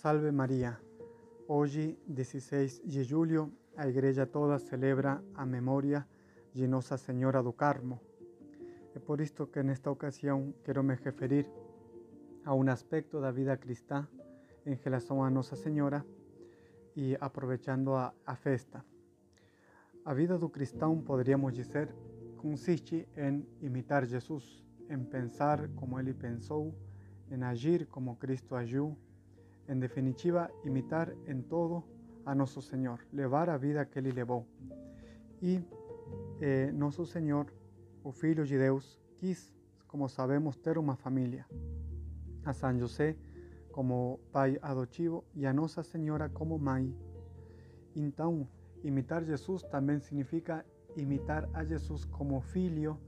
Salve María. Hoy, 16 de julio, a igreja toda celebra a memória de Nossa Senhora do Carmo. É por isto que nesta ocasião quero me referir a um aspecto da vida cristã em relação a Nossa Senhora e aproveitando a, a festa. A vida do cristão, poderíamos dizer, consiste em imitar Jesus, em pensar como ele pensou, em agir como Cristo agiu, em definitiva, imitar em todo a nosso Senhor, levar a vida que ele levou. E eh, nosso Senhor, o Filho de Deus, quis, como sabemos, ter uma família. A São José como pai adotivo e a Nossa Senhora como mãe. Então, imitar Jesus também significa imitar a Jesus como filho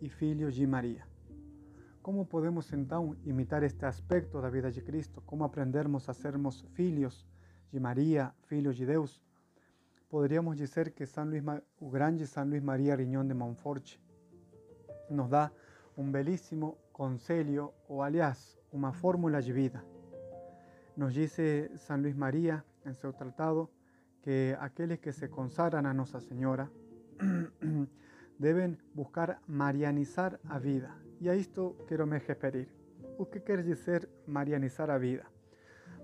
e filho de Maria. Como podemos então imitar este aspecto da vida de Cristo? Como aprendermos a sermos filhos de Maria, filhos de Deus? Poderíamos dizer que São Luís, o grande São Luís Maria Riñón de Montfort nos dá um belíssimo conselho, ou aliás, uma fórmula de vida. Nos dice San Luis María en su tratado que aquellos que se consagran a Nuestra Señora deben buscar marianizar a vida. E a isto quero me referir. O que quer dizer marianizar a vida?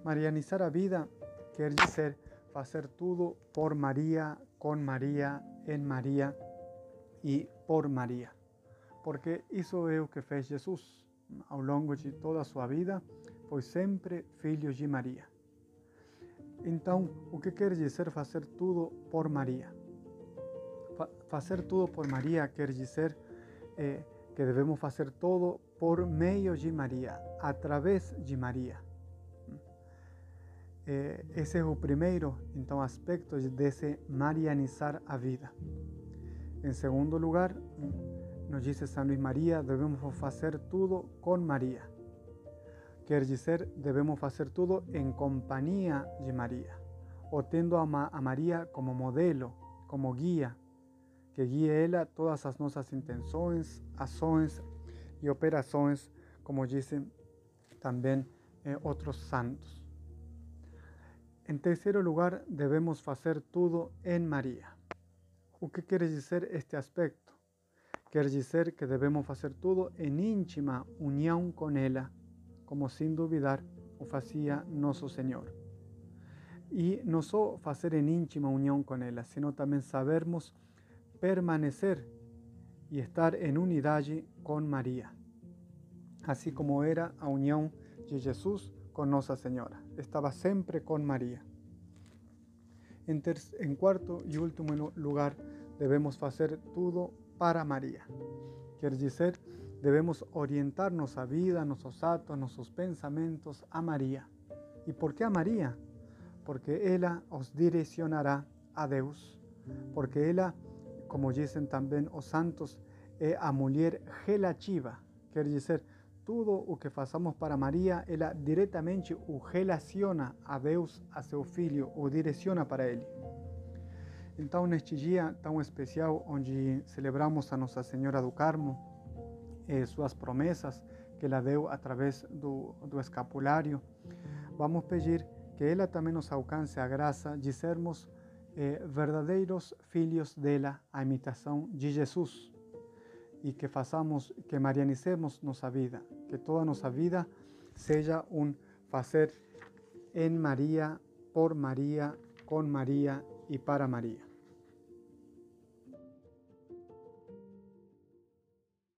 Marianizar a vida quer dizer fazer tudo por Maria, com Maria, em Maria e por Maria. Porque isso é o que fez Jesus ao longo de toda a sua vida, foi sempre filho de Maria. Então, o que quer dizer fazer tudo por Maria? Fa fazer tudo por Maria quer dizer eh, que devemos fazer tudo por meio de Maria, através de Maria. Eh, esse é o primeiro, aspecto desse marianizar a vida. Em segundo lugar, nos dice San Luis María, debemos fazer tudo com Maria. Quer dizer, devemos fazer tudo em companhia de Maria, ou tendo a, Ma a Maria como modelo, como guia, que guie ela todas as nossas intenções, ações e operações, como dizem também eh, outros santos. Em terceiro lugar, devemos fazer tudo em Maria. O que quer dizer este aspecto? Quer dizer que devemos fazer tudo em íntima união com ela, como sem duvidar o fazia nosso Senhor. E não só fazer em íntima união com ela, sino também sabermos permanecer e estar em unidade com Maria, assim como era a união de Jesus com Nossa Senhora. Estava sempre com Maria. Em, em quarto e último lugar, devemos fazer tudo para María. Quiere decir, debemos orientarnos a vida, nuestros actos, nuestros pensamientos a María. ¿Y por qué a María? Porque ella os direccionará a Dios. Porque ella, como dicen también los santos, es a mujer relativa. Quiere decir, todo lo que hacemos para María, ella directamente o relaciona a Dios, a su Hijo, o direcciona para Él. Então, neste dia tão especial, onde celebramos a Nossa Senhora do Carmo, e suas que ela deu através do, do escapulário, vamos pedir que ela também nos alcance a graça de sermos eh, verdadeiros filhos dela, a imitação de Jesus, e que façamos, que marianicemos nossa vida, que toda nossa vida seja um fazer em Maria, por Maria, con María y para María.